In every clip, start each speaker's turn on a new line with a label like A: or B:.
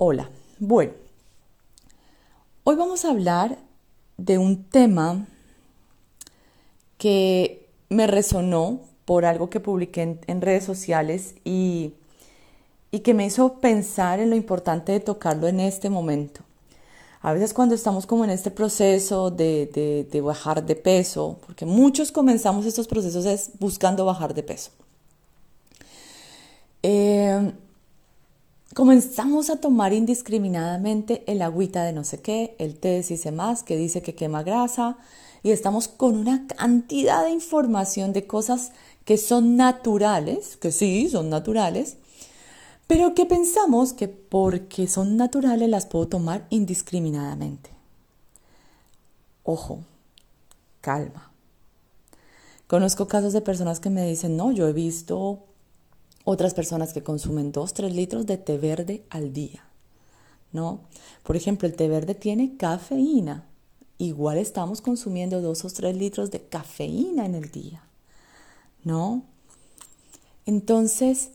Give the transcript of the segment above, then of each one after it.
A: Hola, bueno, hoy vamos a hablar de un tema que me resonó por algo que publiqué en, redes sociales y, que me hizo pensar en lo importante de tocarlo en este momento. A veces cuando estamos como en este proceso de, bajar de peso, porque muchos comenzamos estos procesos es buscando bajar de peso. Eh, comenzamos a tomar indiscriminadamente el agüita de no sé qué, el té de más que dice que quema grasa y estamos con una cantidad de información de cosas que son naturales, que sí, son naturales, pero que pensamos que porque son naturales las puedo tomar indiscriminadamente. Ojo, calma. Conozco casos de personas que me dicen, no, yo he visto otras personas que consumen 2, 3 litros de té verde al día. ¿No? Por ejemplo, el té verde tiene cafeína. Igual estamos consumiendo 2 o 3 litros de cafeína en el día. ¿No? Entonces,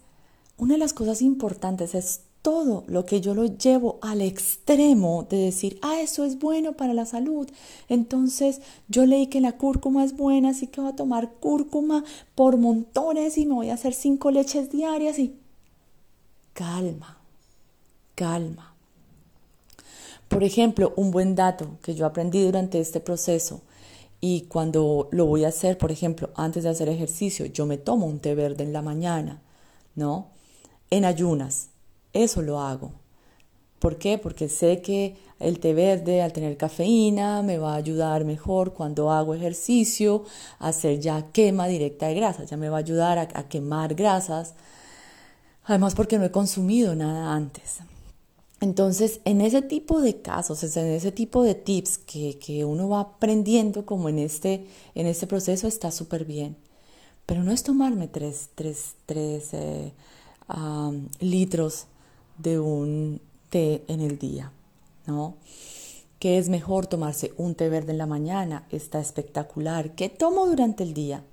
A: una de las cosas importantes es todo lo que yo lo llevo al extremo de decir, ah, eso es bueno para la salud. Entonces yo leí que la cúrcuma es buena, así que voy a tomar cúrcuma por montones y me voy a hacer cinco leches diarias y calma, calma. Por ejemplo, un buen dato que yo aprendí durante este proceso y cuando lo voy a hacer, por ejemplo, antes de hacer ejercicio, yo me tomo un té verde en la mañana, ¿no? En ayunas eso lo hago. ¿Por qué? Porque sé que el té verde al tener cafeína me va a ayudar mejor cuando hago ejercicio a hacer ya quema directa de grasas, ya me va a ayudar a, quemar grasas. Además porque no he consumido nada antes. Entonces, en ese tipo de casos, en ese tipo de tips que, uno va aprendiendo como en este, en este proceso está súper bien. Pero no es tomarme tres, tres, tres eh, litros de un té en el día, ¿no? ¿Qué es mejor tomarse un té verde en la mañana? Está espectacular. ¿Qué tomo durante el día?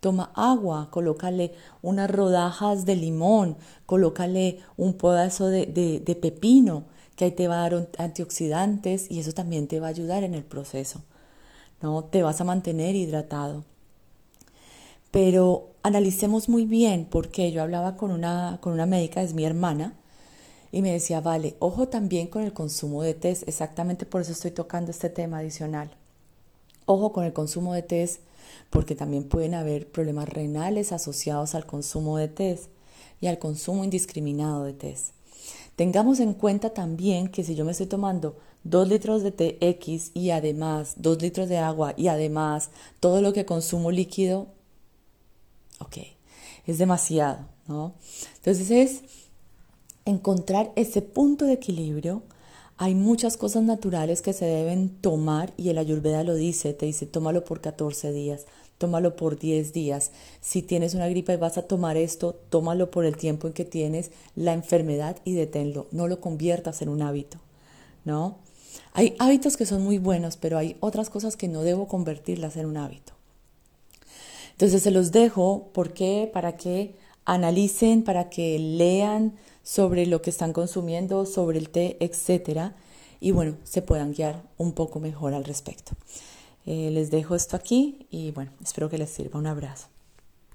A: Toma agua, colócale unas rodajas de limón, colócale un pedazo de, de pepino, que ahí te va a dar antioxidantes y eso también te va a ayudar en el proceso. ¿no? Te vas a mantener hidratado. Pero analicemos muy bien, porque yo hablaba con una, con una médica, es mi hermana, y me decía, vale, ojo también con el consumo de test, exactamente por eso estoy tocando este tema adicional. Ojo con el consumo de test, porque también pueden haber problemas renales asociados al consumo de test y al consumo indiscriminado de test. Tengamos en cuenta también que si yo me estoy tomando dos litros de té X y además dos litros de agua y además todo lo que consumo líquido, ok, es demasiado, ¿no? Entonces es encontrar ese punto de equilibrio. Hay muchas cosas naturales que se deben tomar y el ayurveda lo dice, te dice tómalo por 14 días, tómalo por 10 días. Si tienes una gripa y vas a tomar esto, tómalo por el tiempo en que tienes la enfermedad y deténlo, no lo conviertas en un hábito, ¿no? Hay hábitos que son muy buenos, pero hay otras cosas que no debo convertirlas en un hábito. Entonces se los dejo, ¿por qué? Para que analicen, para que lean sobre lo que están consumiendo, sobre el té, etcétera, y bueno, se puedan guiar un poco mejor al respecto. Eh, les dejo esto aquí y bueno, espero que les sirva. Un abrazo.